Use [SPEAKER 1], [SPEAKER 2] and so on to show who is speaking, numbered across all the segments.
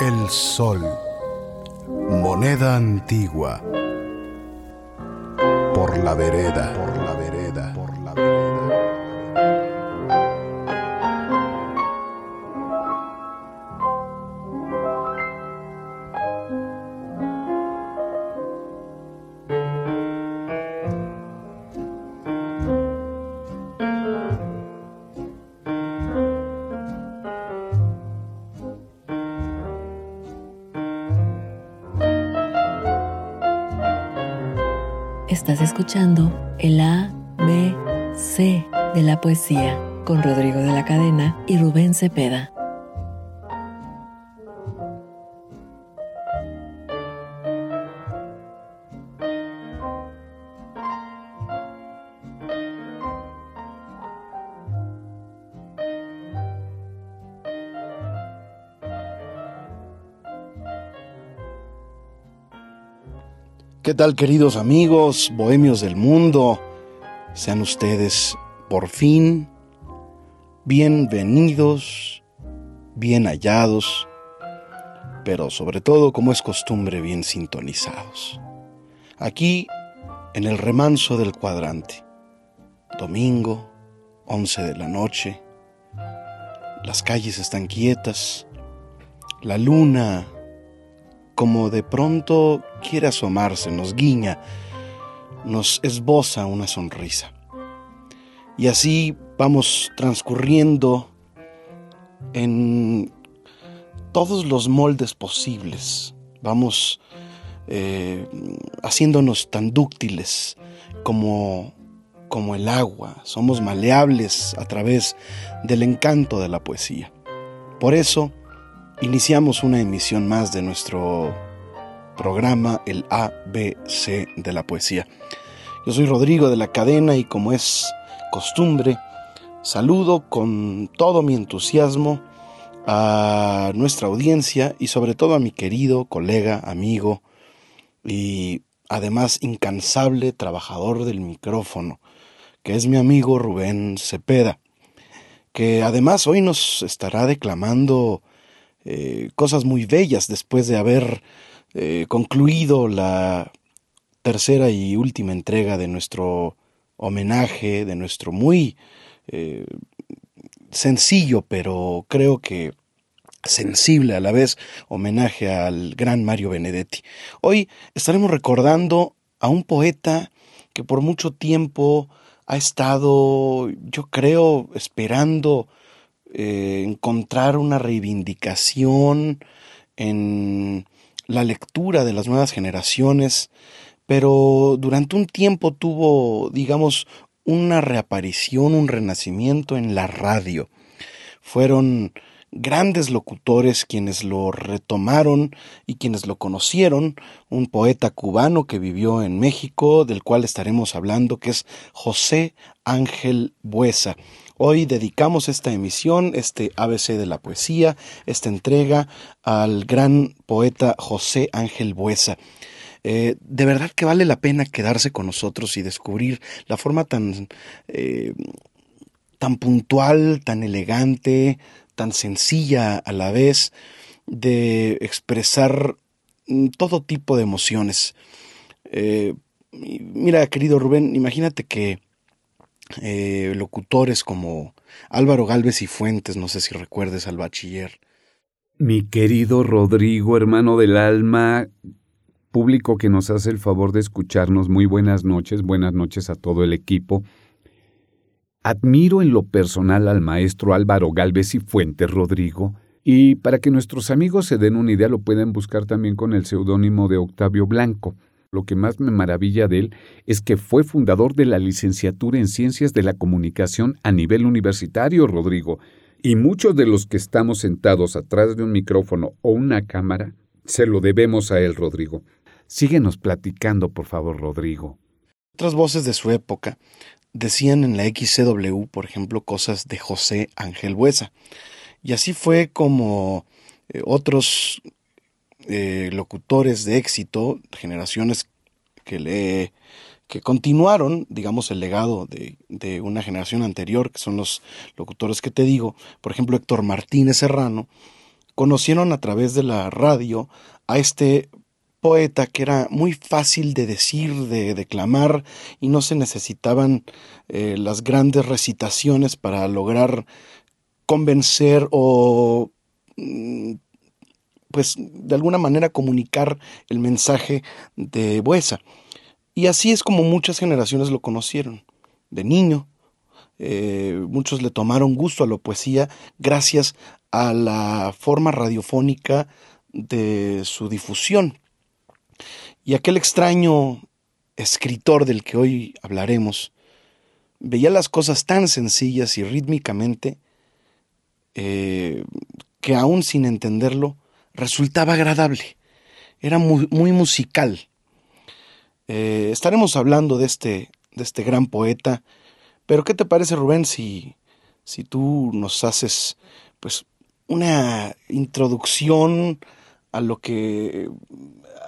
[SPEAKER 1] el sol. Moneda antigua. Por la vereda.
[SPEAKER 2] Estás escuchando el A, B, C de la poesía con Rodrigo de la Cadena y Rubén Cepeda.
[SPEAKER 3] ¿Qué tal queridos amigos, bohemios del mundo? Sean ustedes por fin bienvenidos, bien hallados, pero sobre todo, como es costumbre, bien sintonizados. Aquí, en el remanso del cuadrante, domingo, 11 de la noche, las calles están quietas, la luna como de pronto quiere asomarse, nos guiña, nos esboza una sonrisa. Y así vamos transcurriendo en todos los moldes posibles. Vamos eh, haciéndonos tan dúctiles como, como el agua. Somos maleables a través del encanto de la poesía. Por eso, iniciamos una emisión más de nuestro programa, el ABC de la poesía. Yo soy Rodrigo de la Cadena y como es costumbre, saludo con todo mi entusiasmo a nuestra audiencia y sobre todo a mi querido colega, amigo y además incansable trabajador del micrófono, que es mi amigo Rubén Cepeda, que además hoy nos estará declamando eh, cosas muy bellas después de haber eh, concluido la tercera y última entrega de nuestro homenaje, de nuestro muy eh, sencillo, pero creo que sensible a la vez homenaje al gran Mario Benedetti. Hoy estaremos recordando a un poeta que por mucho tiempo ha estado, yo creo, esperando eh, encontrar una reivindicación en la lectura de las nuevas generaciones, pero durante un tiempo tuvo, digamos, una reaparición, un renacimiento en la radio. Fueron grandes locutores quienes lo retomaron y quienes lo conocieron, un poeta cubano que vivió en México, del cual estaremos hablando, que es José Ángel Buesa. Hoy dedicamos esta emisión, este ABC de la poesía, esta entrega al gran poeta José Ángel Buesa. Eh, de verdad que vale la pena quedarse con nosotros y descubrir la forma tan, eh, tan puntual, tan elegante, tan sencilla a la vez de expresar mm, todo tipo de emociones. Eh, mira, querido Rubén, imagínate que locutores como Álvaro Galvez y Fuentes, no sé si recuerdes al bachiller,
[SPEAKER 4] mi querido Rodrigo, hermano del alma, público que nos hace el favor de escucharnos, muy buenas noches, buenas noches a todo el equipo. Admiro en lo personal al maestro Álvaro Galvez y Fuentes Rodrigo, y para que nuestros amigos se den una idea lo pueden buscar también con el seudónimo de Octavio Blanco. Lo que más me maravilla de él es que fue fundador de la licenciatura en Ciencias de la Comunicación a nivel universitario, Rodrigo, y muchos de los que estamos sentados atrás de un micrófono o una cámara, se lo debemos a él, Rodrigo. Síguenos platicando, por favor, Rodrigo.
[SPEAKER 3] Otras voces de su época decían en la XCW, por ejemplo, cosas de José Ángel Buesa. Y así fue como eh, otros eh, locutores de éxito, generaciones que le que continuaron, digamos, el legado de, de, una generación anterior, que son los locutores que te digo, por ejemplo, Héctor Martínez Serrano, conocieron a través de la radio a este poeta que era muy fácil de decir, de declamar, y no se necesitaban eh, las grandes recitaciones para lograr convencer o mm, pues de alguna manera comunicar el mensaje de Buesa. Y así es como muchas generaciones lo conocieron. De niño, eh, muchos le tomaron gusto a la poesía gracias a la forma radiofónica de su difusión. Y aquel extraño escritor del que hoy hablaremos veía las cosas tan sencillas y rítmicamente eh, que aún sin entenderlo resultaba agradable. Era muy, muy musical. Eh, estaremos hablando de este, de este gran poeta, pero ¿qué te parece Rubén si, si tú nos haces pues una introducción a lo que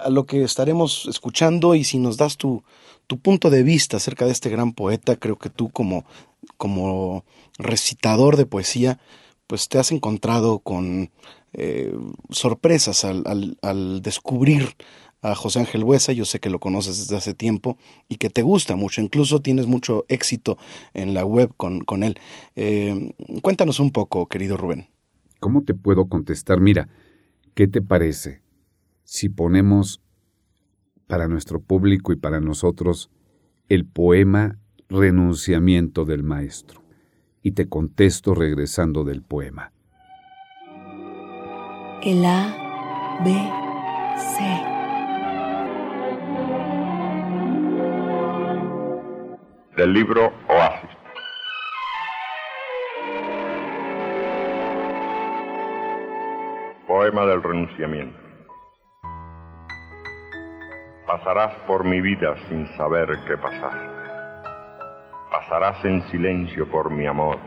[SPEAKER 3] a lo que estaremos escuchando y si nos das tu, tu punto de vista acerca de este gran poeta, creo que tú como, como recitador de poesía, pues te has encontrado con eh, sorpresas al, al, al descubrir a José Ángel Buesa, yo sé que lo conoces desde hace tiempo y que te gusta mucho, incluso tienes mucho éxito en la web con, con él. Eh, cuéntanos un poco, querido Rubén.
[SPEAKER 4] ¿Cómo te puedo contestar? Mira, ¿qué te parece si ponemos para nuestro público y para nosotros el poema Renunciamiento del Maestro? Y te contesto regresando del poema.
[SPEAKER 2] El A, B, C.
[SPEAKER 5] del libro Oasis. Poema del renunciamiento. Pasarás por mi vida sin saber qué pasar. Pasarás en silencio por mi amor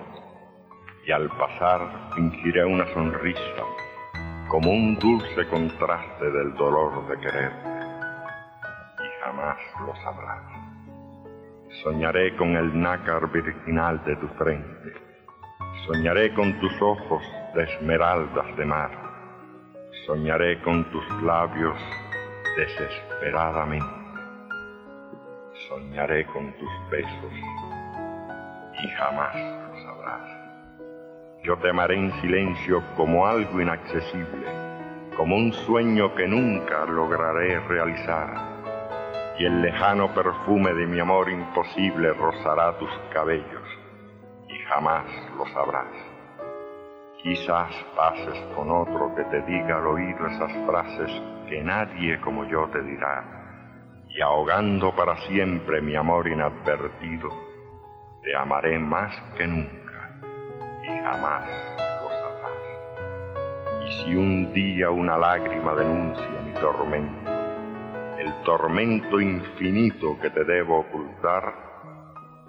[SPEAKER 5] y al pasar fingiré una sonrisa como un dulce contraste del dolor de quererte y jamás lo sabrás. Soñaré con el nácar virginal de tu frente. Soñaré con tus ojos de esmeraldas de mar. Soñaré con tus labios desesperadamente. Soñaré con tus besos y jamás lo sabrás. Yo te amaré en silencio como algo inaccesible, como un sueño que nunca lograré realizar. Y el lejano perfume de mi amor imposible rozará tus cabellos y jamás lo sabrás. Quizás pases con otro que te diga al oído esas frases que nadie como yo te dirá, y ahogando para siempre mi amor inadvertido, te amaré más que nunca jamás lo sabrás. Y si un día una lágrima denuncia mi tormento, el tormento infinito que te debo ocultar,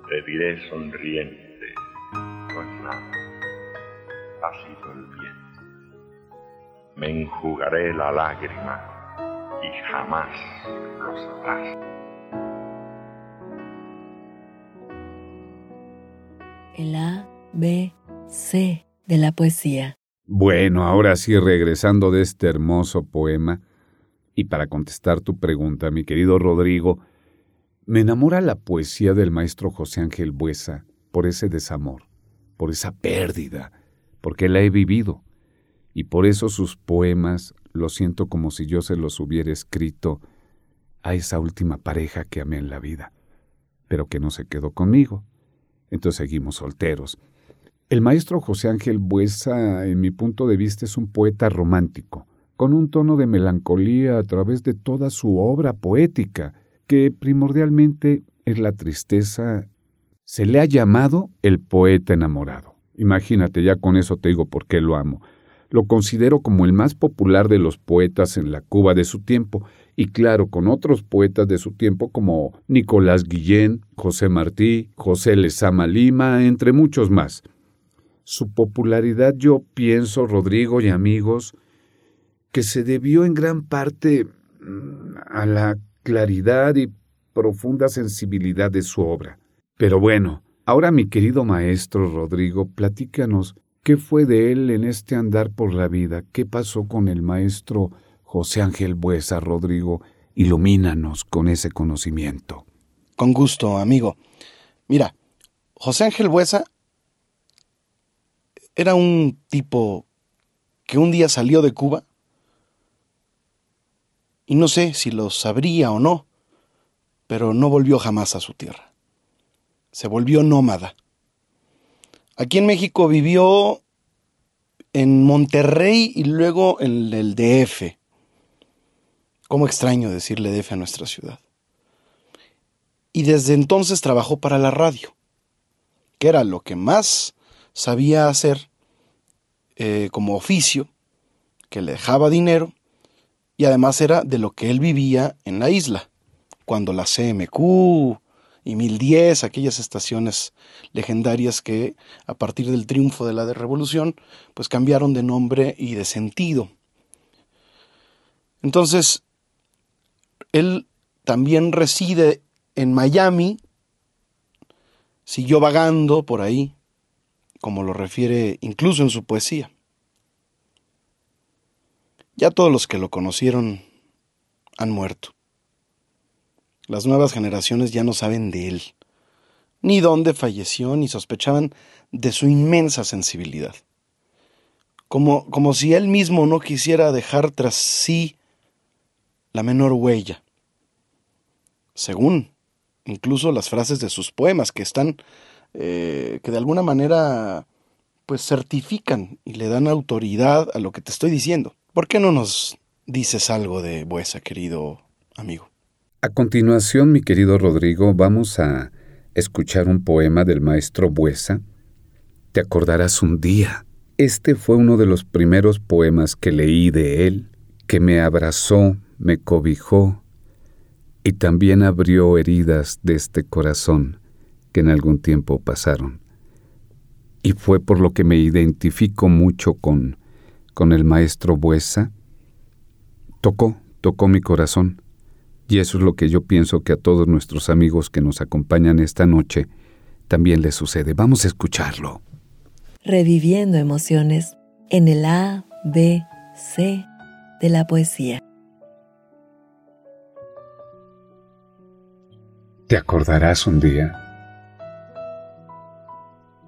[SPEAKER 5] te diré sonriente, no es nada, ha sido el viento. Me enjugaré la lágrima y jamás lo sabrás.
[SPEAKER 2] El A, B, C de la poesía.
[SPEAKER 4] Bueno, ahora sí, regresando de este hermoso poema, y para contestar tu pregunta, mi querido Rodrigo, me enamora la poesía del maestro José Ángel Buesa por ese desamor, por esa pérdida, porque la he vivido, y por eso sus poemas lo siento como si yo se los hubiera escrito a esa última pareja que amé en la vida, pero que no se quedó conmigo. Entonces seguimos solteros. El maestro José Ángel Buesa, en mi punto de vista, es un poeta romántico, con un tono de melancolía a través de toda su obra poética, que primordialmente es la tristeza. Se le ha llamado el poeta enamorado. Imagínate, ya con eso te digo por qué lo amo. Lo considero como el más popular de los poetas en la Cuba de su tiempo, y claro, con otros poetas de su tiempo como Nicolás Guillén, José Martí, José Lezama Lima, entre muchos más. Su popularidad yo pienso, Rodrigo y amigos, que se debió en gran parte mm, a la claridad y profunda sensibilidad de su obra. Pero bueno, ahora mi querido maestro Rodrigo, platícanos qué fue de él en este andar por la vida, qué pasó con el maestro José Ángel Buesa, Rodrigo, ilumínanos con ese conocimiento.
[SPEAKER 3] Con gusto, amigo. Mira, José Ángel Buesa era un tipo que un día salió de Cuba y no sé si lo sabría o no, pero no volvió jamás a su tierra. Se volvió nómada. Aquí en México vivió en Monterrey y luego en el DF. Cómo extraño decirle DF a nuestra ciudad. Y desde entonces trabajó para la radio, que era lo que más sabía hacer eh, como oficio, que le dejaba dinero, y además era de lo que él vivía en la isla, cuando la CMQ y 1010, aquellas estaciones legendarias que a partir del triunfo de la revolución, pues cambiaron de nombre y de sentido. Entonces, él también reside en Miami, siguió vagando por ahí, como lo refiere incluso en su poesía. Ya todos los que lo conocieron han muerto. Las nuevas generaciones ya no saben de él, ni dónde falleció, ni sospechaban de su inmensa sensibilidad. Como, como si él mismo no quisiera dejar tras sí la menor huella. Según incluso las frases de sus poemas, que están eh, que de alguna manera pues certifican y le dan autoridad a lo que te estoy diciendo. ¿Por qué no nos dices algo de Buesa, querido amigo?
[SPEAKER 4] A continuación, mi querido Rodrigo, vamos a escuchar un poema del maestro Buesa. Te acordarás un día. Este fue uno de los primeros poemas que leí de él, que me abrazó, me cobijó y también abrió heridas de este corazón que en algún tiempo pasaron. Y fue por lo que me identifico mucho con, con el maestro Buesa. Tocó, tocó mi corazón. Y eso es lo que yo pienso que a todos nuestros amigos que nos acompañan esta noche también les sucede. Vamos a escucharlo.
[SPEAKER 2] Reviviendo emociones en el A, B, C de la poesía.
[SPEAKER 4] Te acordarás un día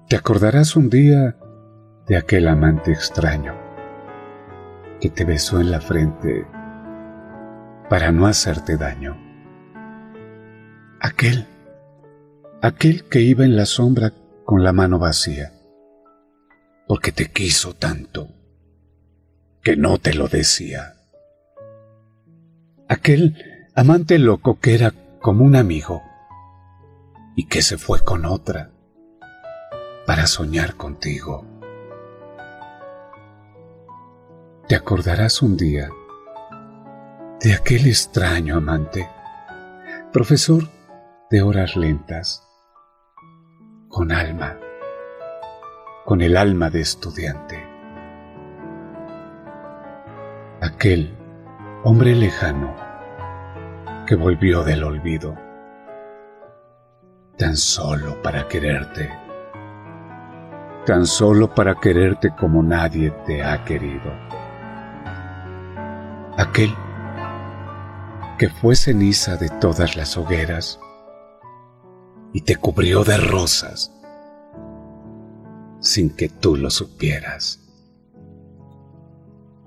[SPEAKER 4] te acordarás un día de aquel amante extraño que te besó en la frente para no hacerte daño. Aquel, aquel que iba en la sombra con la mano vacía, porque te quiso tanto que no te lo decía. Aquel amante loco que era como un amigo y que se fue con otra para soñar contigo. Te acordarás un día de aquel extraño amante, profesor de horas lentas, con alma, con el alma de estudiante. Aquel hombre lejano que volvió del olvido, tan solo para quererte, tan solo para quererte como nadie te ha querido. Aquel que fue ceniza de todas las hogueras y te cubrió de rosas sin que tú lo supieras.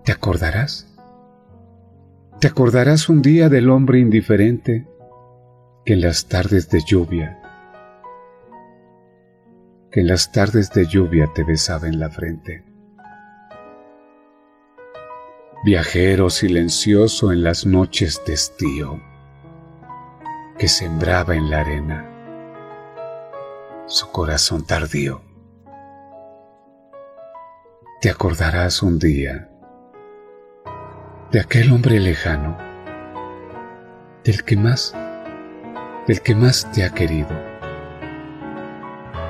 [SPEAKER 4] ¿Te acordarás? ¿Te acordarás un día del hombre indiferente que en las tardes de lluvia, que en las tardes de lluvia te besaba en la frente? Viajero silencioso en las noches de estío, que sembraba en la arena su corazón tardío. Te acordarás un día de aquel hombre lejano, del que más, del que más te ha querido,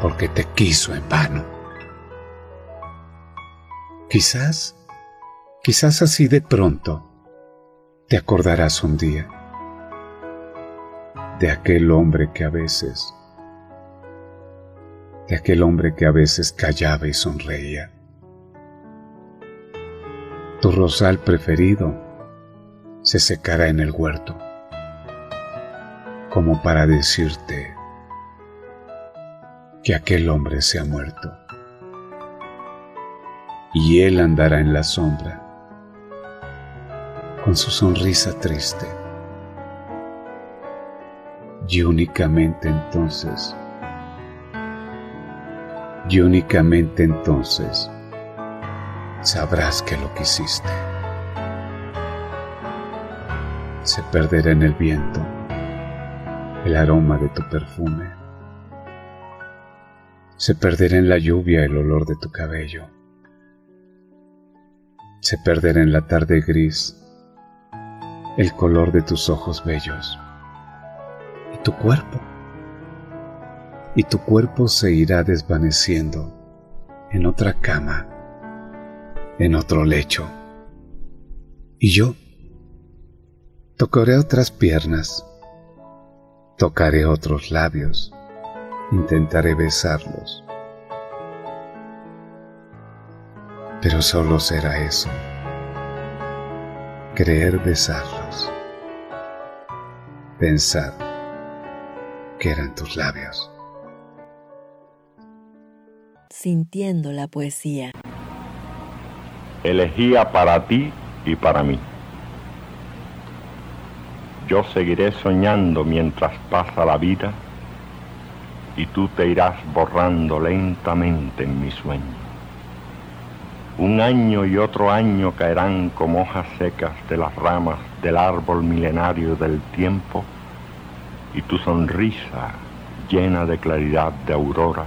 [SPEAKER 4] porque te quiso en vano. Quizás, quizás así de pronto, te acordarás un día de aquel hombre que a veces, de aquel hombre que a veces callaba y sonreía tu rosal preferido se secará en el huerto, como para decirte que aquel hombre se ha muerto. Y él andará en la sombra, con su sonrisa triste. Y únicamente entonces, y únicamente entonces, sabrás que lo quisiste. Se perderá en el viento el aroma de tu perfume. Se perderá en la lluvia el olor de tu cabello. Se perderá en la tarde gris el color de tus ojos bellos. Y tu cuerpo. Y tu cuerpo se irá desvaneciendo en otra cama en otro lecho. Y yo tocaré otras piernas, tocaré otros labios, intentaré besarlos. Pero solo será eso, creer besarlos, pensar que eran tus labios.
[SPEAKER 2] Sintiendo la poesía
[SPEAKER 5] elegía para ti y para mí. Yo seguiré soñando mientras pasa la vida y tú te irás borrando lentamente en mi sueño. Un año y otro año caerán como hojas secas de las ramas del árbol milenario del tiempo y tu sonrisa llena de claridad de aurora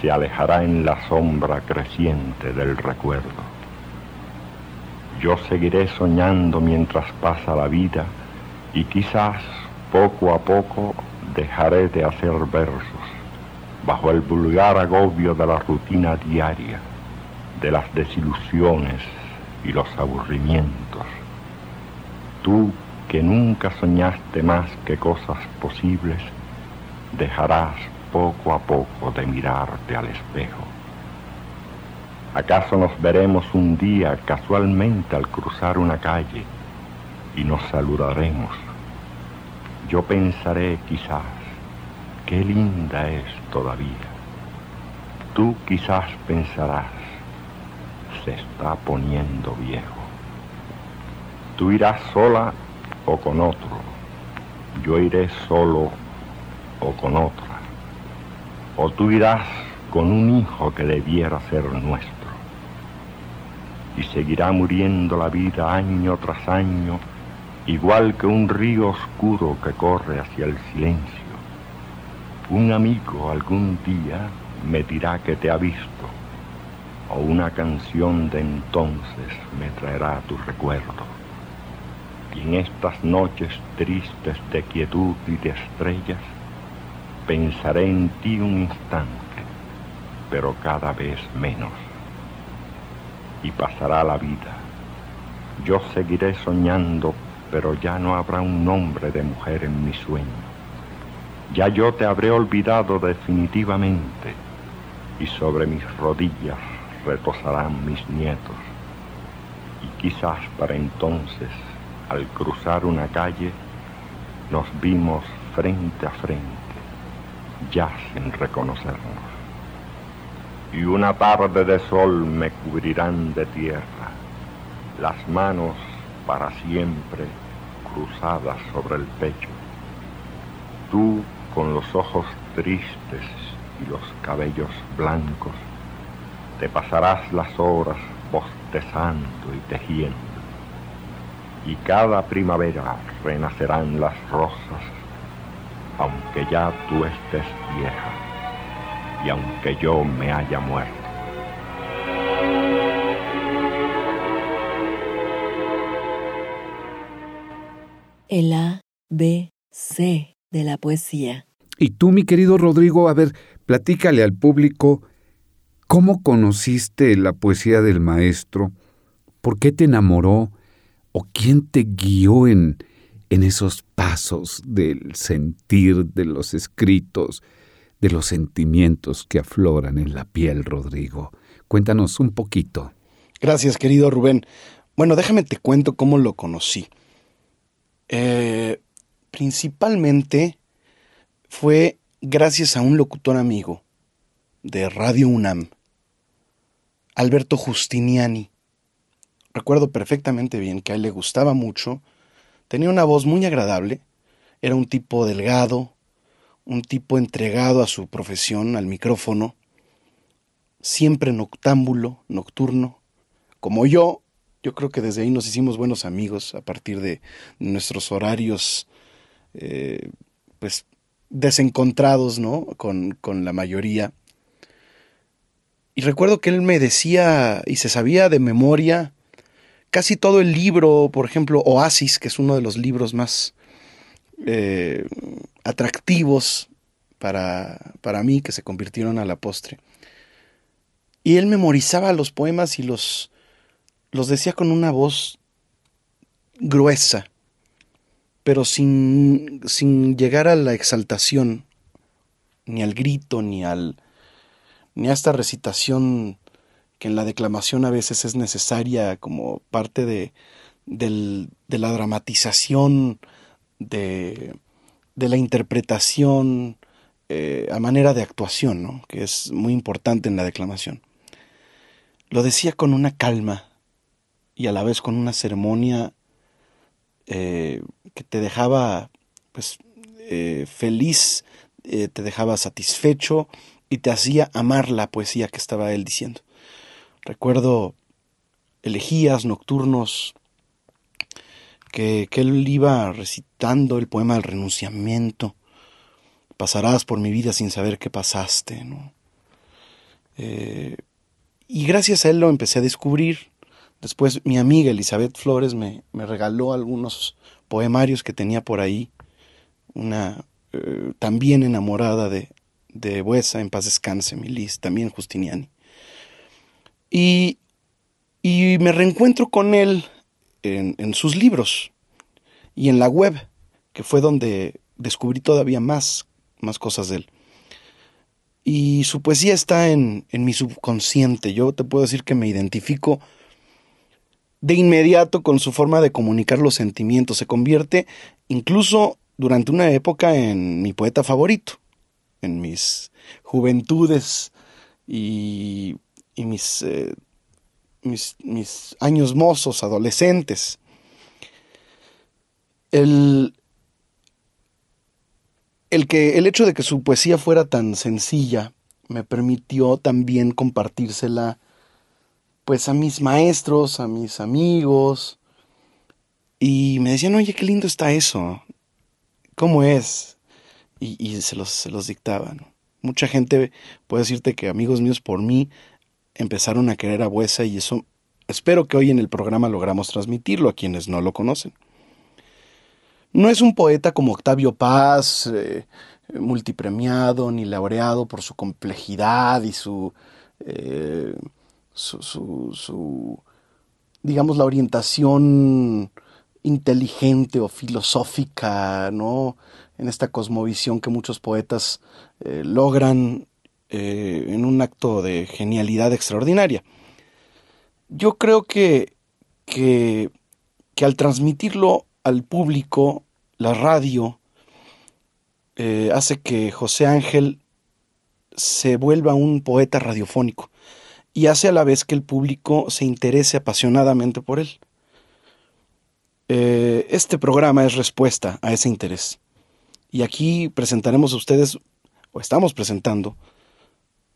[SPEAKER 5] se alejará en la sombra creciente del recuerdo. Yo seguiré soñando mientras pasa la vida y quizás poco a poco dejaré de hacer versos bajo el vulgar agobio de la rutina diaria, de las desilusiones y los aburrimientos. Tú que nunca soñaste más que cosas posibles, dejarás poco a poco de mirarte al espejo. ¿Acaso nos veremos un día casualmente al cruzar una calle y nos saludaremos? Yo pensaré quizás, qué linda es todavía. Tú quizás pensarás, se está poniendo viejo. Tú irás sola o con otro. Yo iré solo o con otra o tú irás con un hijo que debiera ser nuestro. Y seguirá muriendo la vida año tras año, igual que un río oscuro que corre hacia el silencio. Un amigo algún día me dirá que te ha visto, o una canción de entonces me traerá tu recuerdo. Y en estas noches tristes de quietud y de estrellas, Pensaré en ti un instante, pero cada vez menos. Y pasará la vida. Yo seguiré soñando pero ya no habrá un nombre de mujer en mi sueño. Ya yo te habré olvidado definitivamente y sobre mis rodillas reposarán mis nietos. Y quizás para entonces, al cruzar una calle, nos vimos frente a frente, ya sin reconocernos. Y una tarde de sol me cubrirán de tierra, las manos para siempre cruzadas sobre el pecho. Tú con los ojos tristes y los cabellos blancos, te pasarás las horas bostezando y tejiendo. Y cada primavera renacerán las rosas, aunque ya tú estés vieja y aunque yo me haya muerto.
[SPEAKER 2] El A, B, C de la poesía.
[SPEAKER 4] Y tú, mi querido Rodrigo, a ver, platícale al público cómo conociste la poesía del maestro, por qué te enamoró o quién te guió en, en esos pasos del sentir de los escritos, de los sentimientos que afloran en la piel, Rodrigo. Cuéntanos un poquito.
[SPEAKER 3] Gracias, querido Rubén. Bueno, déjame te cuento cómo lo conocí. Eh, principalmente fue gracias a un locutor amigo de Radio UNAM, Alberto Justiniani. Recuerdo perfectamente bien que a él le gustaba mucho, tenía una voz muy agradable, era un tipo delgado, un tipo entregado a su profesión, al micrófono, siempre noctámbulo, nocturno, como yo, yo creo que desde ahí nos hicimos buenos amigos a partir de nuestros horarios, eh, pues, desencontrados, ¿no? Con, con la mayoría. Y recuerdo que él me decía y se sabía de memoria casi todo el libro, por ejemplo, Oasis, que es uno de los libros más eh, atractivos para, para mí, que se convirtieron a la postre. Y él memorizaba los poemas y los, los decía con una voz gruesa, pero sin, sin llegar a la exaltación, ni al grito, ni, al, ni a esta recitación que en la declamación a veces es necesaria como parte de, de la dramatización, de, de la interpretación, eh, a manera de actuación, ¿no? que es muy importante en la declamación. Lo decía con una calma y a la vez con una ceremonia eh, que te dejaba pues, eh, feliz, te dejaba satisfecho y te hacía amar la poesía que estaba él diciendo. Recuerdo elegías nocturnos que, que él iba recitando el poema del renunciamiento. Pasarás por mi vida sin saber qué pasaste, ¿no? Eh, y gracias a él lo empecé a descubrir. Después mi amiga Elizabeth Flores me, me regaló algunos poemarios que tenía por ahí. Una eh, también enamorada de, de Buesa, en paz descanse, Milis, también Justiniani. Y, y me reencuentro con él en, en, sus libros y en la web, que fue donde descubrí todavía más, más cosas de él. Y su poesía está en, en mi subconsciente. Yo te puedo decir que me identifico de inmediato con su forma de comunicar los sentimientos. Se convierte incluso durante una época en mi poeta favorito, en mis juventudes y, eh, mis, mis, años mozos, adolescentes. El, el, que, el hecho de que su poesía fuera tan sencilla me permitió también compartírsela pues a mis maestros, a mis amigos, y me decían, oye, qué lindo está eso, ¿cómo es? Y, se, los, se los dictaban. Mucha gente puede decirte que amigos míos por mí empezaron a querer a Buesa y eso espero que hoy en el programa logramos transmitirlo a quienes no lo conocen. No es un poeta como Octavio Paz, eh, multipremiado ni laureado por su complejidad y su, eh, su, su, su, digamos, la orientación inteligente o filosófica, ¿no? En esta cosmovisión que muchos poetas eh, logran eh, en un acto de genialidad extraordinaria. Yo creo que, que, que al transmitirlo al público, la radio, eh, hace que José Ángel se vuelva un poeta radiofónico y hace a la vez que el público se interese apasionadamente por él. Eh, este programa es respuesta a ese interés. Y aquí presentaremos a ustedes, o estamos presentando,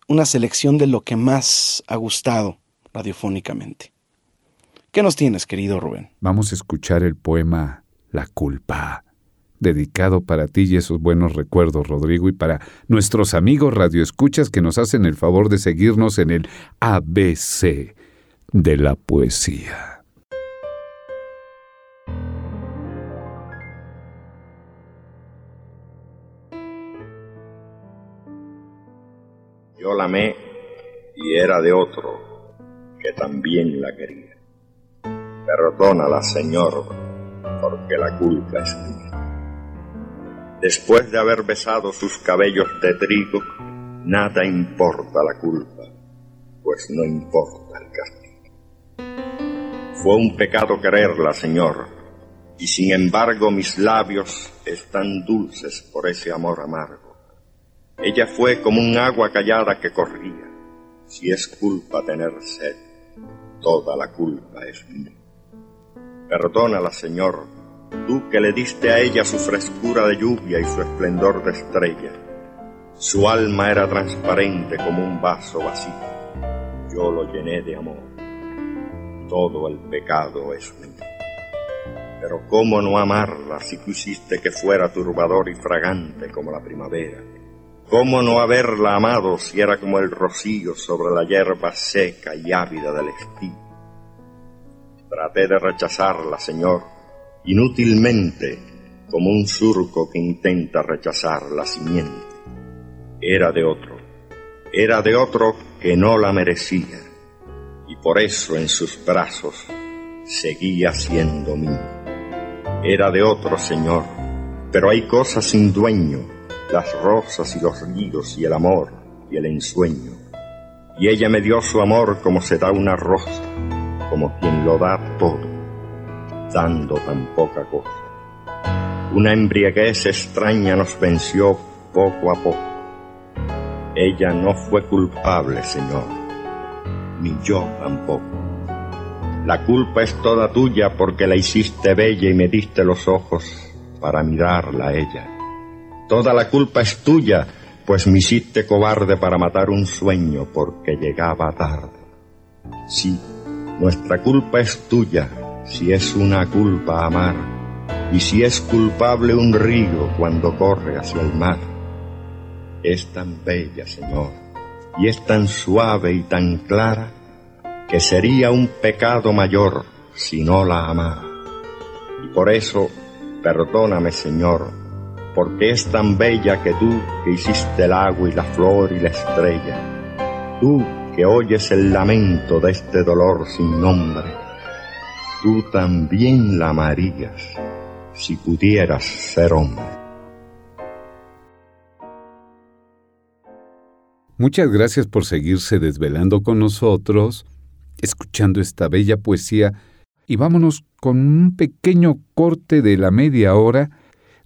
[SPEAKER 3] una selección de lo que más ha gustado radiofónicamente. ¿Qué nos tienes, querido Rubén?
[SPEAKER 4] Vamos a escuchar el poema La culpa, dedicado para ti y esos buenos recuerdos, Rodrigo, y para nuestros amigos radioescuchas que nos hacen el favor de seguirnos en el ABC de la poesía.
[SPEAKER 5] Yo la amé y era de otro que también la quería. Perdónala, Señor, porque la culpa es mía. Después de haber besado sus cabellos de trigo, nada importa la culpa, pues no importa el castigo. Fue un pecado quererla, Señor, y sin embargo mis labios están dulces por ese amor amargo. Ella fue como un agua callada que corría. Si es culpa tener sed, toda la culpa es mía. Perdónala, Señor, tú que le diste a ella su frescura de lluvia y su esplendor de estrella. Su alma era transparente como un vaso vacío. Yo lo llené de amor. Todo el pecado es mío. Pero cómo no amarla si quisiste que fuera turbador y fragante como la primavera ¿Cómo no haberla amado si era como el rocío sobre la hierba seca y ávida del estío? Traté de rechazarla, Señor, inútilmente, como un surco que intenta rechazar la simiente. Era de otro, era de otro que no la merecía, y por eso en sus brazos seguía siendo mío. Era de otro, Señor, pero hay cosas sin dueño las rosas y los ríos y el amor y el ensueño. Y ella me dio su amor como se da una rosa, como quien lo da todo, dando tan poca cosa. Una embriaguez extraña nos venció poco a poco. Ella no fue culpable, Señor, ni yo tampoco. La culpa es toda tuya porque la hiciste bella y me diste los ojos para mirarla a ella. Toda la culpa es tuya, pues me hiciste cobarde para matar un sueño porque llegaba tarde. Sí, nuestra culpa es tuya, si es una culpa amar, y si es culpable un río cuando corre hacia el mar. Es tan bella, Señor, y es tan suave y tan clara, que sería un pecado mayor si no la amara. Y por eso, perdóname, Señor, porque es tan bella que tú que hiciste el agua y la flor y la estrella, tú que oyes el lamento de este dolor sin nombre, tú también la amarías si pudieras ser hombre.
[SPEAKER 4] Muchas gracias por seguirse desvelando con nosotros, escuchando esta bella poesía, y vámonos con un pequeño corte de la media hora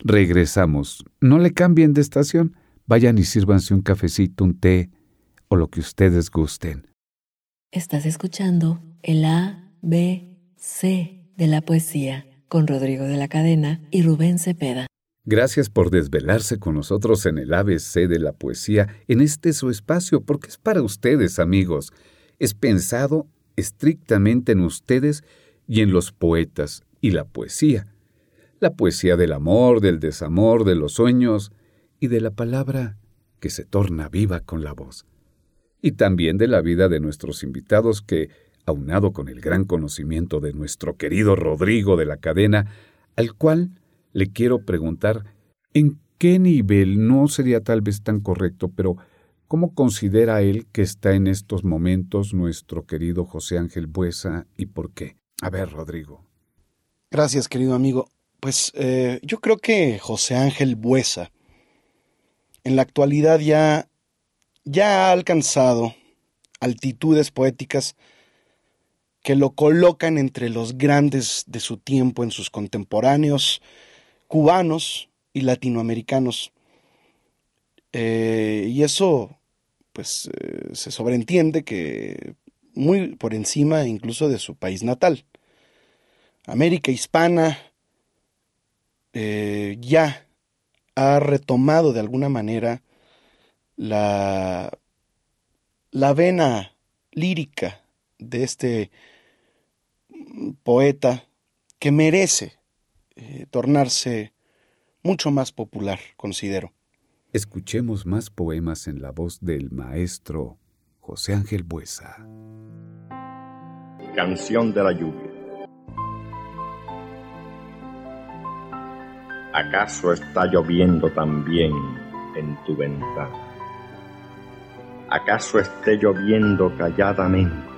[SPEAKER 4] Regresamos. No le cambien de estación. Vayan y sírvanse un cafecito, un té o lo que ustedes gusten.
[SPEAKER 2] Estás escuchando el A, B, C de la poesía con Rodrigo de la Cadena y Rubén Cepeda.
[SPEAKER 4] Gracias por desvelarse con nosotros en el ABC de la poesía, en este su espacio, porque es para ustedes, amigos. Es pensado estrictamente en ustedes y en los poetas y la poesía la poesía del amor, del desamor, de los sueños y de la palabra que se torna viva con la voz. Y también de la vida de nuestros invitados que, aunado con el gran conocimiento de nuestro querido Rodrigo de la cadena, al cual le quiero preguntar en qué nivel no sería tal vez tan correcto, pero ¿cómo considera él que está en estos momentos nuestro querido José Ángel Buesa y por qué? A ver, Rodrigo.
[SPEAKER 3] Gracias, querido amigo. Pues eh, yo creo que José Ángel Buesa en la actualidad ya, ya ha alcanzado altitudes poéticas que lo colocan entre los grandes de su tiempo en sus contemporáneos cubanos y latinoamericanos. Eh, y eso, pues, eh, se sobreentiende que muy por encima incluso de su país natal. América hispana eh, ya ha retomado de alguna manera la, la vena lírica de este poeta que merece eh, tornarse mucho más popular, considero.
[SPEAKER 4] Escuchemos más poemas en la voz del maestro José Ángel Buesa.
[SPEAKER 5] Canción de la lluvia. ¿Acaso está lloviendo también en tu ventana? ¿Acaso esté lloviendo calladamente,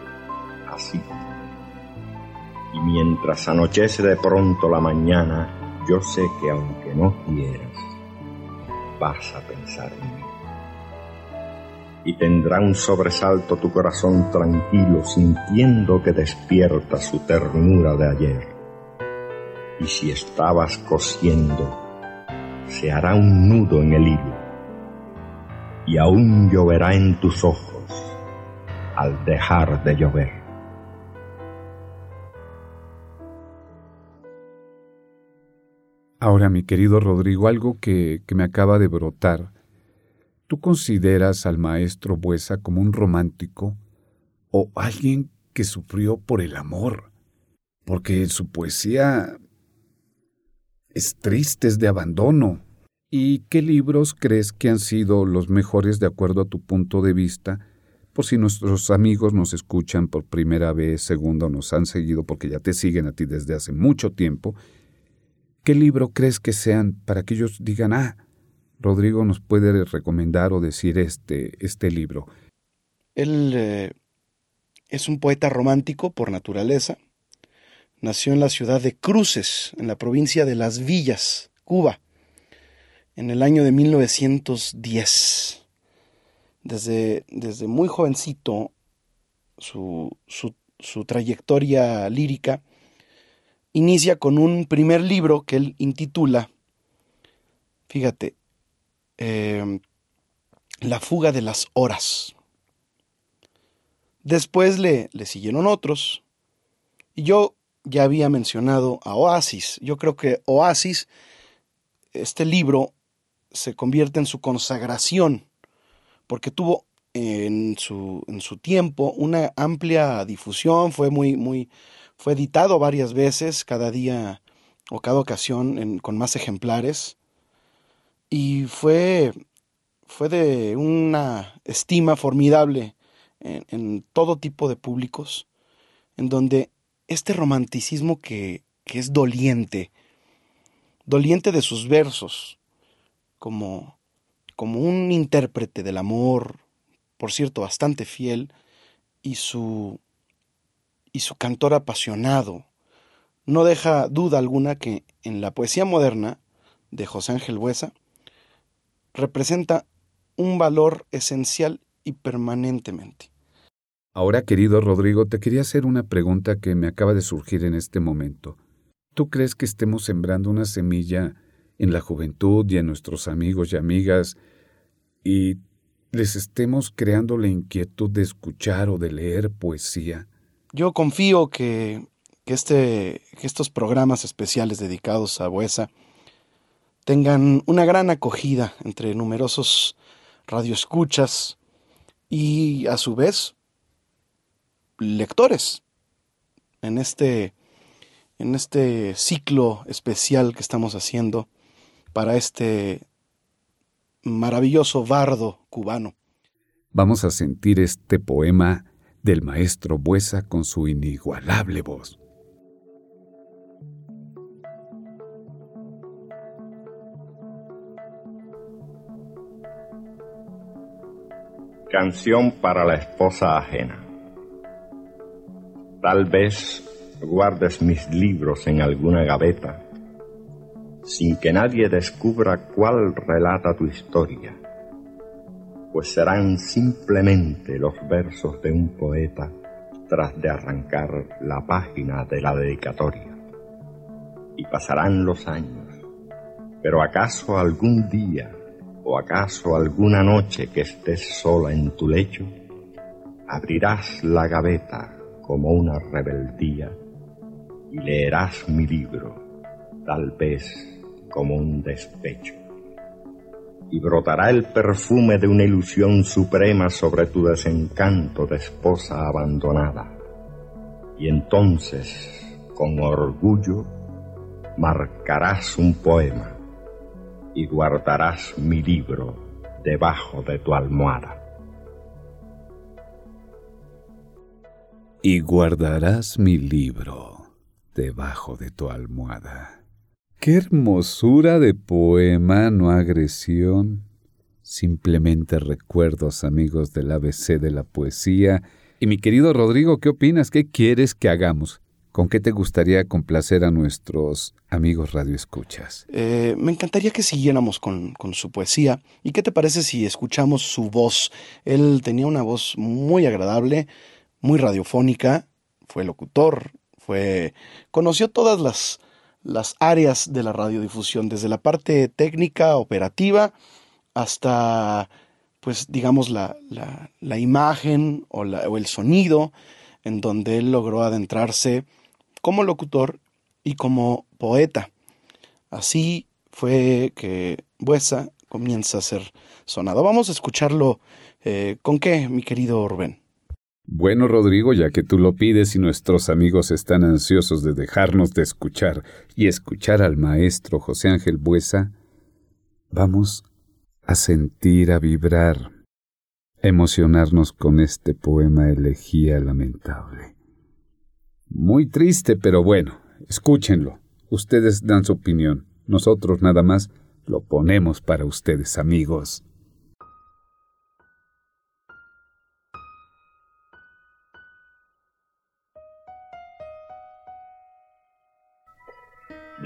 [SPEAKER 5] así? Y mientras anochece de pronto la mañana, yo sé que aunque no quieras, vas a pensar en mí. Y tendrá un sobresalto tu corazón tranquilo, sintiendo que despierta su ternura de ayer y si estabas cosiendo, se hará un nudo en el hilo, y aún lloverá en tus ojos al dejar de llover.
[SPEAKER 4] Ahora, mi querido Rodrigo, algo que, que me acaba de brotar. ¿Tú consideras al maestro Buesa como un romántico o alguien que sufrió por el amor? Porque su poesía es triste, es de abandono. ¿Y qué libros crees que han sido los mejores de acuerdo a tu punto de vista? Por si nuestros amigos nos escuchan por primera vez, segunda o nos han seguido porque ya te siguen a ti desde hace mucho tiempo, ¿qué libro crees que sean para que ellos digan, ah, Rodrigo nos puede recomendar o decir este, este libro?
[SPEAKER 3] Él eh, es un poeta romántico por naturaleza, Nació en la ciudad de Cruces, en la provincia de Las Villas, Cuba, en el año de 1910. Desde, desde muy jovencito, su, su, trayectoria lírica inicia con un primer libro que él intitula, fíjate, em, La fuga de las horas. Después le, le siguieron otros, y yo ya había mencionado a Oasis. Yo creo que Oasis, este libro, se convierte en su consagración, porque tuvo en su, en su tiempo una amplia difusión, fue muy, muy, fue editado varias veces, cada día o cada ocasión con más ejemplares, y fue, fue de una estima formidable en, en todo tipo de públicos, en donde este romanticismo que, que es doliente, doliente de sus versos, como, como un intérprete del amor, por cierto, bastante fiel, y su, y su cantor apasionado. No deja duda alguna que en la poesía moderna de José Ángel Buesa representa un valor esencial y permanentemente.
[SPEAKER 4] Ahora, querido Rodrigo, te quería hacer una pregunta que me acaba de surgir en este momento. ¿Tú crees que estemos sembrando una semilla en la juventud y en nuestros amigos y amigas y les estemos creando la inquietud de escuchar o de leer poesía?
[SPEAKER 3] Yo confío que, este, que estos programas especiales dedicados a Buesa tengan una gran acogida entre numerosos radioescuchas y a su vez lectores en este, en este ciclo especial que estamos haciendo para este maravilloso bardo cubano.
[SPEAKER 4] Vamos a sentir este poema del maestro Buesa con su inigualable voz.
[SPEAKER 5] Canción para la esposa ajena. Tal vez guardes mis libros en alguna gaveta, sin que nadie descubra cuál relata tu historia, pues serán simplemente los versos de un poeta tras de arrancar la página de la dedicatoria. Y pasarán los años, pero acaso algún día o acaso alguna noche que estés sola en tu lecho, abrirás la gaveta como una rebeldía y leerás mi libro, tal vez como un despecho. Y brotará el perfume de una ilusión suprema sobre tu desencanto de esposa abandonada. Y entonces, con orgullo, marcarás un poema y guardarás mi libro debajo de tu almohada.
[SPEAKER 4] Y guardarás mi libro debajo de tu almohada. Qué hermosura de poema, no agresión. Simplemente recuerdos, amigos del ABC de la poesía. Y mi querido Rodrigo, ¿qué opinas? ¿Qué quieres que hagamos? ¿Con qué te gustaría complacer a nuestros amigos radioescuchas?
[SPEAKER 3] Eh, me encantaría que siguiéramos con, con, su poesía. ¿Y qué te parece si escuchamos su voz? Él tenía una voz muy agradable, muy radiofónica, fue locutor, fue conoció todas las, las áreas de la radiodifusión, desde la parte técnica, operativa, hasta, pues, digamos, la, la, la imagen o, o el sonido, en donde él logró adentrarse como locutor y como poeta. Así fue que Buesa comienza a ser sonado. Vamos a escucharlo eh, con qué, mi querido Rubén.
[SPEAKER 4] Bueno, Rodrigo, ya que tú lo pides y nuestros amigos están ansiosos de dejarnos de escuchar y escuchar al maestro José Ángel Buesa, vamos a sentir, a vibrar, emocionarnos con este poema elegía lamentable. Muy triste, pero bueno, escúchenlo. Ustedes dan su opinión. Nosotros nada más lo ponemos para ustedes, amigos.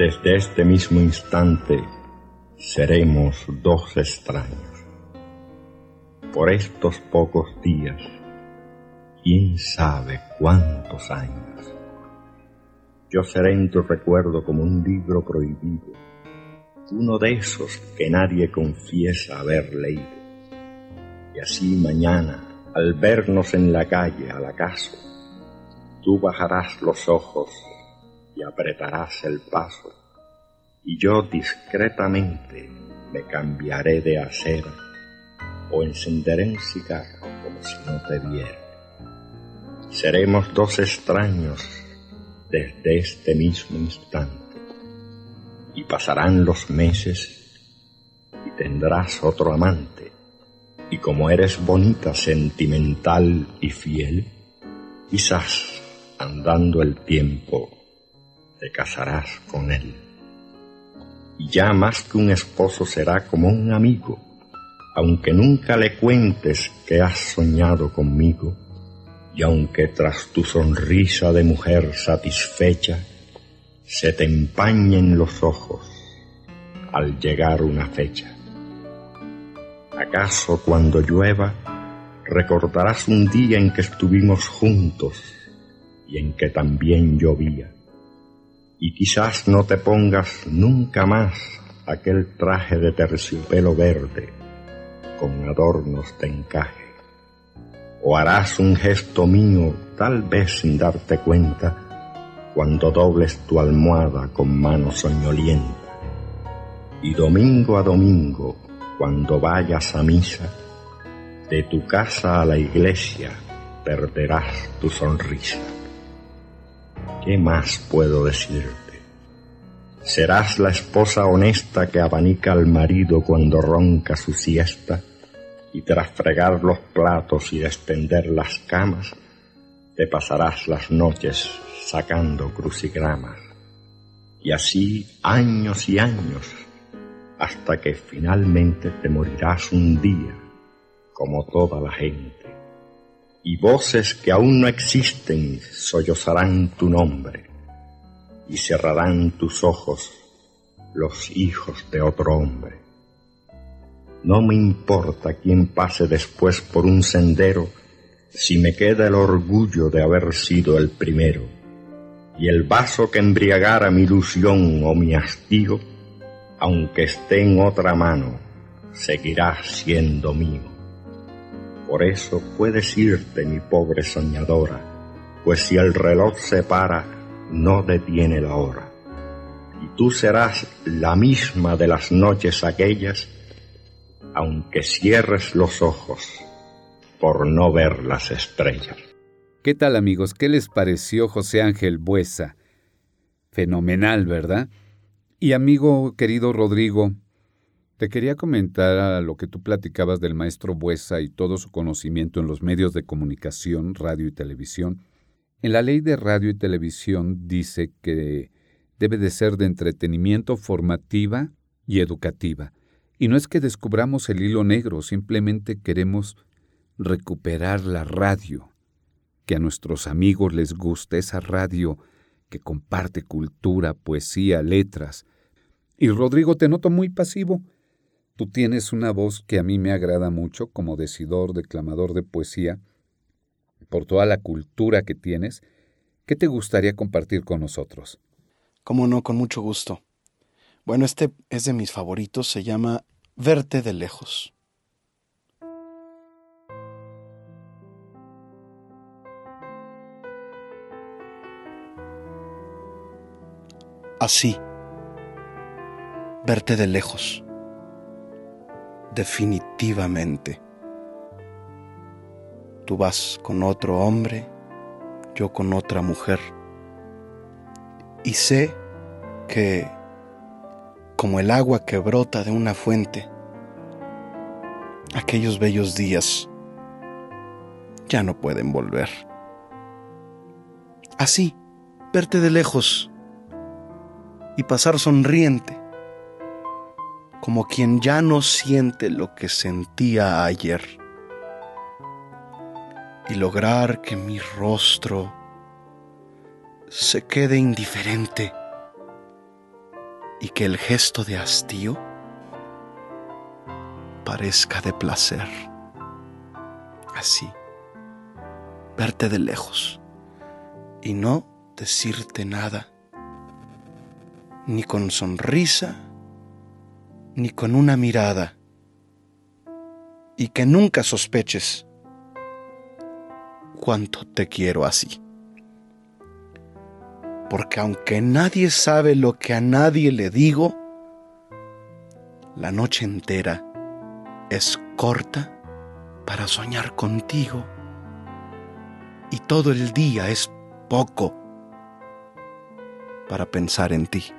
[SPEAKER 5] Desde este mismo instante seremos dos extraños. Por estos pocos días, quién sabe cuántos años. Yo seré en tu recuerdo como un libro prohibido, uno de esos que nadie confiesa haber leído. Y así mañana, al vernos en la calle al acaso, tú bajarás los ojos y apretarás el paso, y yo discretamente me cambiaré de acera o encenderé un cigarro como si no te viera. Seremos dos extraños desde este mismo instante, y pasarán los meses y tendrás otro amante, y como eres bonita, sentimental y fiel, quizás andando el tiempo te casarás con él. Y ya más que un esposo será como un amigo, aunque nunca le cuentes que has soñado conmigo, y aunque tras tu sonrisa de mujer satisfecha se te empañen los ojos al llegar una fecha. ¿Acaso cuando llueva recordarás un día en que estuvimos juntos y en que también llovía? Y quizás no te pongas nunca más aquel traje de terciopelo verde con adornos de encaje. O harás un gesto mío tal vez sin darte cuenta cuando dobles tu almohada con mano soñolienta. Y domingo a domingo, cuando vayas a misa, de tu casa a la iglesia perderás tu sonrisa. ¿Qué más puedo decirte? Serás la esposa honesta que abanica al marido cuando ronca su siesta y tras fregar los platos y extender las camas, te pasarás las noches sacando crucigramas. Y así años y años, hasta que finalmente te morirás un día, como toda la gente, y voces que aún no existen sollozarán tu nombre y cerrarán tus ojos los hijos de otro hombre. No me importa quién pase después por un sendero si me queda el orgullo de haber sido el primero y el vaso que embriagara mi ilusión o mi hastío, aunque esté en otra mano, seguirá siendo mío. Por eso puedes irte, mi pobre soñadora, pues si el reloj se para, no detiene la hora. Y tú serás la misma de las noches aquellas, aunque cierres los ojos por no ver las estrellas.
[SPEAKER 4] ¿Qué tal amigos? ¿Qué les pareció José Ángel Buesa? Fenomenal, ¿verdad? Y amigo querido Rodrigo, te quería comentar a lo que tú platicabas del maestro Buesa y todo su conocimiento en los medios de comunicación, radio y televisión. En la ley de radio y televisión dice que debe de ser de entretenimiento formativa y educativa. Y no es que descubramos el hilo negro, simplemente queremos recuperar la radio, que a nuestros amigos les guste esa radio que comparte cultura, poesía, letras. Y Rodrigo, te noto muy pasivo. Tú tienes una voz que a mí me agrada mucho como decidor, declamador de poesía, por toda la cultura que tienes. ¿Qué te gustaría compartir con nosotros?
[SPEAKER 3] Cómo no, con mucho gusto. Bueno, este es de mis favoritos, se llama Verte de lejos. Así, verte de lejos, definitivamente. Tú vas con otro hombre, yo con otra mujer. Y sé que, como el agua que brota de una fuente, aquellos bellos días ya no pueden volver. Así, verte de lejos y pasar sonriente, como quien ya no siente lo que sentía ayer, y lograr que mi rostro se quede indiferente y que el gesto de hastío parezca de placer. Así, verte de lejos y no decirte nada, ni con sonrisa, ni con una mirada, y que nunca sospeches cuánto te quiero así porque aunque nadie sabe lo que a nadie le digo, la noche entera es corta para soñar contigo y todo el día es poco para pensar en ti.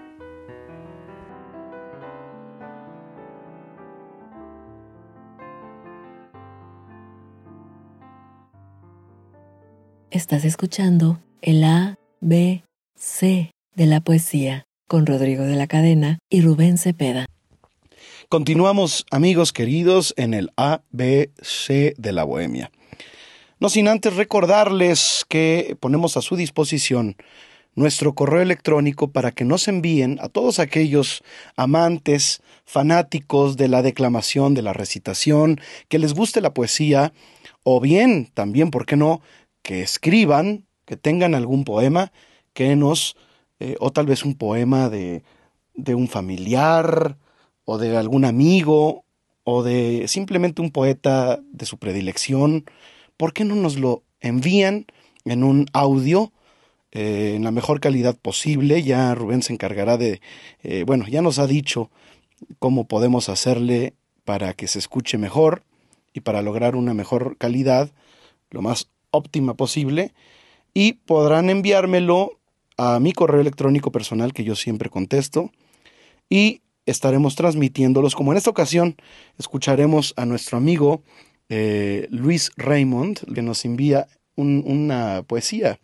[SPEAKER 2] Estás escuchando el A, B, C de la poesía con Rodrigo de la Cadena y Rubén Cepeda.
[SPEAKER 3] Continuamos, amigos queridos, en el ABC de la Bohemia. No sin antes recordarles que ponemos a su disposición nuestro correo electrónico para que nos envíen a todos aquellos amantes, fanáticos de la declamación, de la recitación, que les guste la poesía, o bien, también, ¿por qué no?, que escriban, que tengan algún poema que nos, eh, o tal vez un poema de, de un familiar, o de algún amigo, o de simplemente un poeta de su predilección, ¿por qué no nos lo envían en un audio eh, en la mejor calidad posible? Ya Rubén se encargará de, eh, bueno, ya nos ha dicho cómo podemos hacerle para que se escuche mejor y para lograr una mejor calidad, lo más óptima posible, y podrán enviármelo a mi correo electrónico personal que yo siempre contesto y estaremos transmitiéndolos. Como en esta ocasión escucharemos a nuestro amigo eh, Luis Raymond, que nos envía una poesía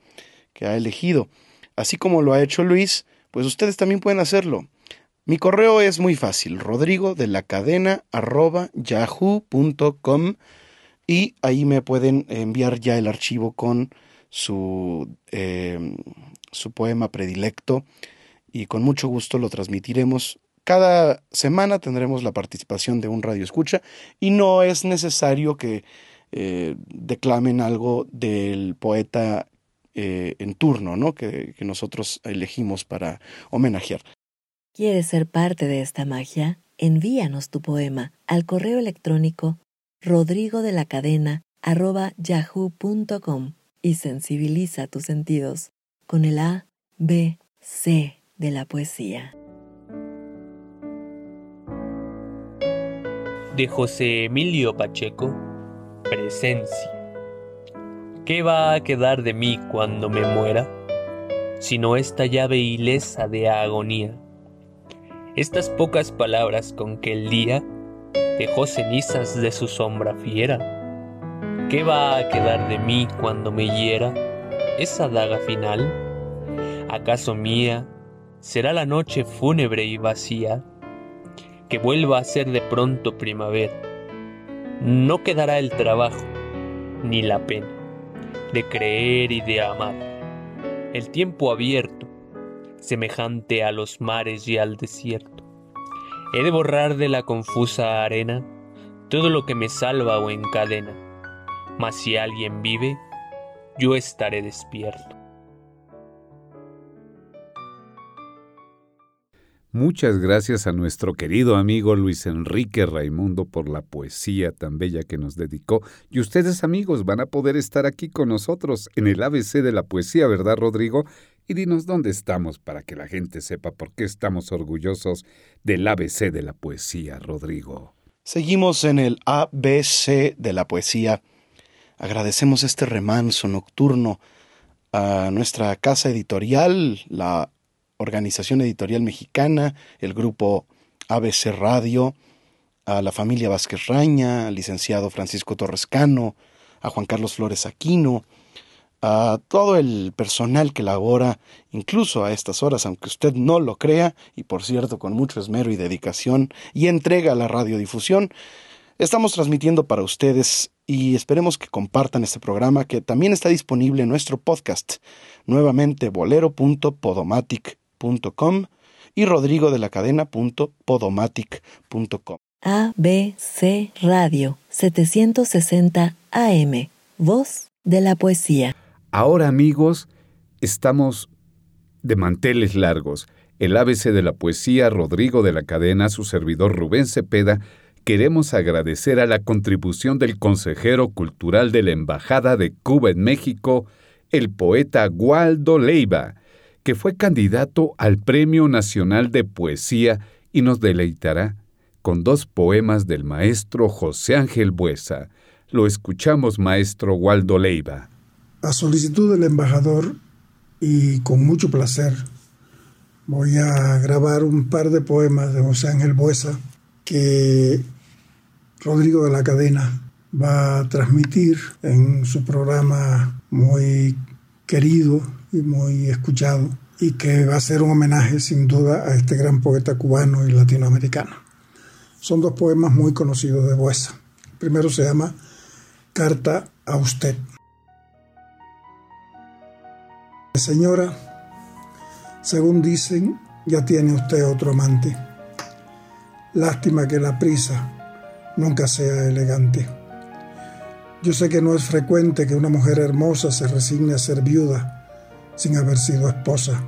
[SPEAKER 3] que ha elegido. Así como lo ha hecho Luis, pues ustedes también pueden hacerlo. Mi correo es muy fácil, rodrigo de la cadena arroba yahoo.com. y ahí me pueden enviar ya el archivo con su, eh, su poema predilecto y con mucho gusto lo transmitiremos. Cada semana tendremos la participación de un radio escucha y no es necesario que eh, declamen algo del poeta eh, en turno, ¿no? Que, que nosotros elegimos para homenajear.
[SPEAKER 2] ¿Quieres ser parte de esta magia? Envíanos tu poema al correo electrónico rodrigo de la cadena arroba yahoo.com y sensibiliza tus sentidos con el A, B, C de la poesía.
[SPEAKER 6] De José Emilio Pacheco, Presencia. ¿Qué va a quedar de mí cuando me muera? Sino esta llave ilesa de agonía. Estas pocas palabras con que el día dejó cenizas de su sombra fiera. ¿Qué va a quedar de mí cuando me hiera esa daga final? ¿Acaso mía será la noche fúnebre y vacía? Que vuelva a ser de pronto primavera. No quedará el trabajo ni la pena de creer y de amar. El tiempo abierto, semejante a los mares y al desierto He de borrar de la confusa arena todo lo que me salva o encadena, mas si alguien vive, yo estaré despierto.
[SPEAKER 4] Muchas gracias a nuestro querido amigo Luis Enrique Raimundo por la poesía tan bella que nos dedicó. Y ustedes amigos van a poder estar aquí con nosotros en el ABC de la poesía, ¿verdad Rodrigo? Y dinos dónde estamos para que la gente sepa por qué estamos orgullosos del ABC de la poesía, Rodrigo.
[SPEAKER 3] Seguimos en el ABC de la poesía. Agradecemos este remanso nocturno a nuestra casa editorial, la Organización Editorial Mexicana, el grupo ABC Radio, a la familia Vázquez Raña, al licenciado Francisco Torrescano, a Juan Carlos Flores Aquino, a todo el personal que labora, incluso a estas horas, aunque usted no lo crea, y por cierto con mucho esmero y dedicación y entrega a la radiodifusión, estamos transmitiendo para ustedes y esperemos que compartan este programa que también está disponible en nuestro podcast, nuevamente bolero.podomatic.com y rodrigo de la cadena.podomatic.com.
[SPEAKER 2] ABC Radio 760 AM, voz de la poesía.
[SPEAKER 4] Ahora amigos, estamos de manteles largos. El ABC de la poesía, Rodrigo de la Cadena, su servidor Rubén Cepeda, queremos agradecer a la contribución del consejero cultural de la Embajada de Cuba en México, el poeta Waldo Leiva, que fue candidato al Premio Nacional de Poesía y nos deleitará con dos poemas del maestro José Ángel Buesa. Lo escuchamos, maestro Waldo Leiva.
[SPEAKER 7] A solicitud del embajador y con mucho placer voy a grabar un par de poemas de José Ángel Buesa que Rodrigo de la Cadena va a transmitir en su programa muy querido y muy escuchado y que va a ser un homenaje sin duda a este gran poeta cubano y latinoamericano. Son dos poemas muy conocidos de Buesa. El primero se llama Carta a usted. Señora, según dicen, ya tiene usted otro amante. Lástima que la prisa nunca sea elegante. Yo sé que no es frecuente que una mujer hermosa se resigne a ser viuda sin haber sido esposa,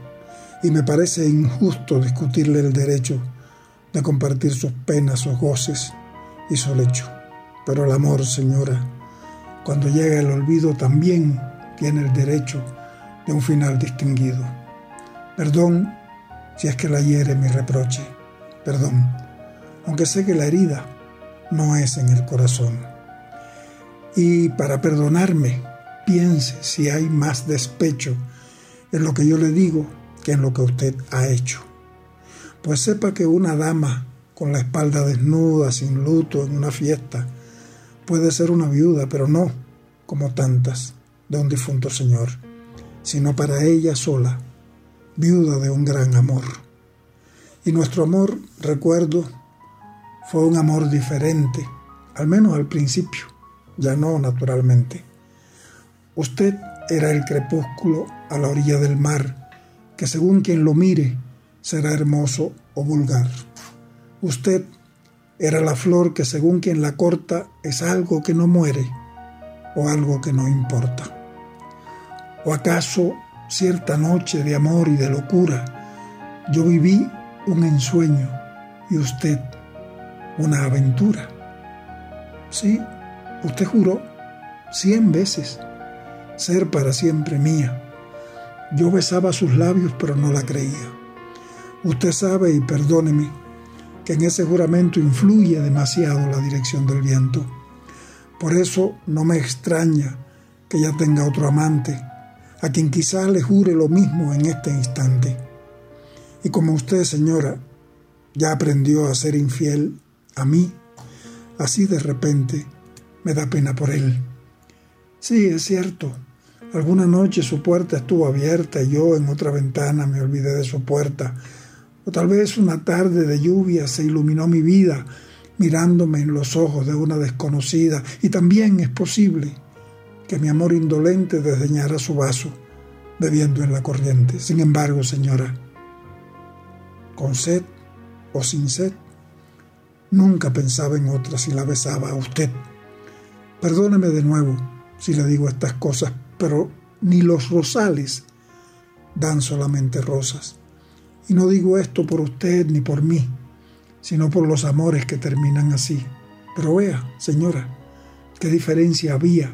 [SPEAKER 7] y me parece injusto discutirle el derecho de compartir sus penas, sus goces y su lecho. Pero el amor, señora, cuando llega el olvido, también tiene el derecho de un final distinguido. Perdón si es que la hiere mi reproche. Perdón, aunque sé que la herida no es en el corazón. Y para perdonarme, piense si hay más despecho en lo que yo le digo que en lo que usted ha hecho. Pues sepa que una dama con la espalda desnuda, sin luto, en una fiesta, puede ser una viuda, pero no como tantas de un difunto señor sino para ella sola, viuda de un gran amor. Y nuestro amor, recuerdo, fue un amor diferente, al menos al principio, ya no, naturalmente. Usted era el crepúsculo a la orilla del mar, que según quien lo mire será hermoso o vulgar. Usted era la flor que según quien la corta es algo que no muere o algo que no importa. ¿O acaso cierta noche de amor y de locura yo viví un ensueño y usted una aventura? Sí, usted juró cien veces ser para siempre mía. Yo besaba sus labios pero no la creía. Usted sabe, y perdóneme, que en ese juramento influye demasiado la dirección del viento. Por eso no me extraña que ya tenga otro amante, a quien quizás le jure lo mismo en este instante. Y como usted, señora, ya aprendió a ser infiel a mí, así de repente me da pena por él. Sí, es cierto. Alguna noche su puerta estuvo abierta y yo en otra ventana me olvidé de su puerta o tal vez una tarde de lluvia se iluminó mi vida mirándome en los ojos de una desconocida. Y también es posible que mi amor indolente desdeñara su vaso, bebiendo en la corriente. Sin embargo, señora, con sed o sin sed, nunca pensaba en otra si la besaba a usted. Perdóneme de nuevo si le digo estas cosas, pero ni los rosales dan solamente rosas. Y no digo esto por usted ni por mí, sino por los amores que terminan así. Pero vea, señora, qué diferencia había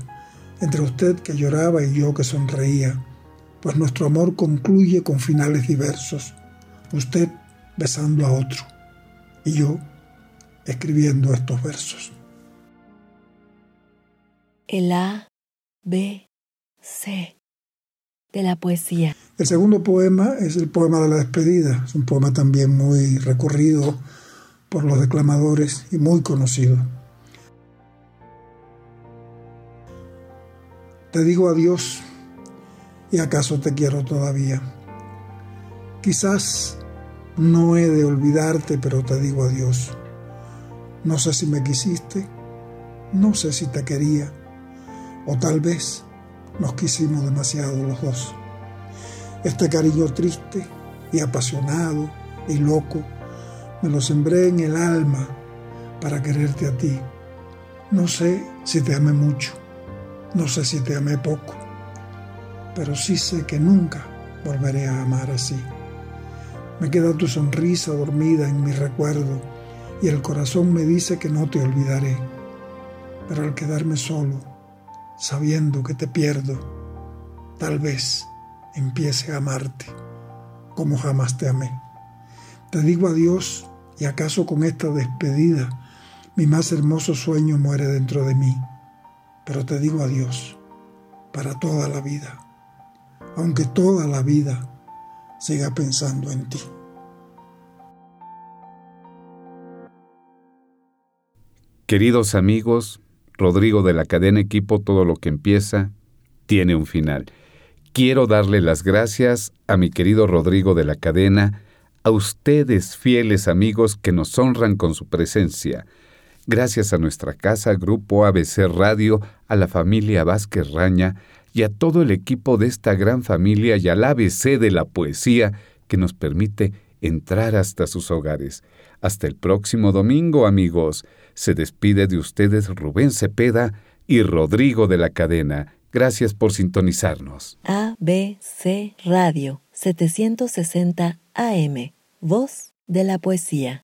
[SPEAKER 7] entre usted que lloraba y yo que sonreía, pues nuestro amor concluye con finales diversos. Usted besando a otro y yo escribiendo estos versos.
[SPEAKER 2] El A, B, C de la poesía.
[SPEAKER 7] El segundo poema es el poema de la despedida. Es un poema también muy recurrido por los declamadores y muy conocido. Te digo adiós y acaso te quiero todavía. Quizás no he de olvidarte, pero te digo adiós. No sé si me quisiste, no sé si te quería, o tal vez nos quisimos demasiado los dos. Este cariño triste y apasionado y loco me lo sembré en el alma para quererte a ti. No sé si te amé mucho, no sé si te amé poco, pero sí sé que nunca volveré a amar así. Me queda tu sonrisa dormida en mi recuerdo y el corazón me dice que no te olvidaré. Pero al quedarme solo, sabiendo que te pierdo, tal vez empiece a amarte como jamás te amé. Te digo adiós y acaso con esta despedida mi más hermoso sueño muere dentro de mí, pero te digo adiós para toda la vida, aunque toda la vida siga pensando en ti.
[SPEAKER 4] Queridos amigos, Rodrigo de la cadena Equipo, todo lo que empieza tiene un final. Quiero darle las gracias a mi querido Rodrigo de la cadena, a ustedes fieles amigos que nos honran con su presencia. Gracias a nuestra casa, Grupo ABC Radio, a la familia Vázquez Raña y a todo el equipo de esta gran familia y al ABC de la poesía que nos permite entrar hasta sus hogares. Hasta el próximo domingo, amigos. Se despide de ustedes Rubén Cepeda y Rodrigo de la Cadena. Gracias por sintonizarnos.
[SPEAKER 2] ABC Radio 760 AM. Voz de la poesía.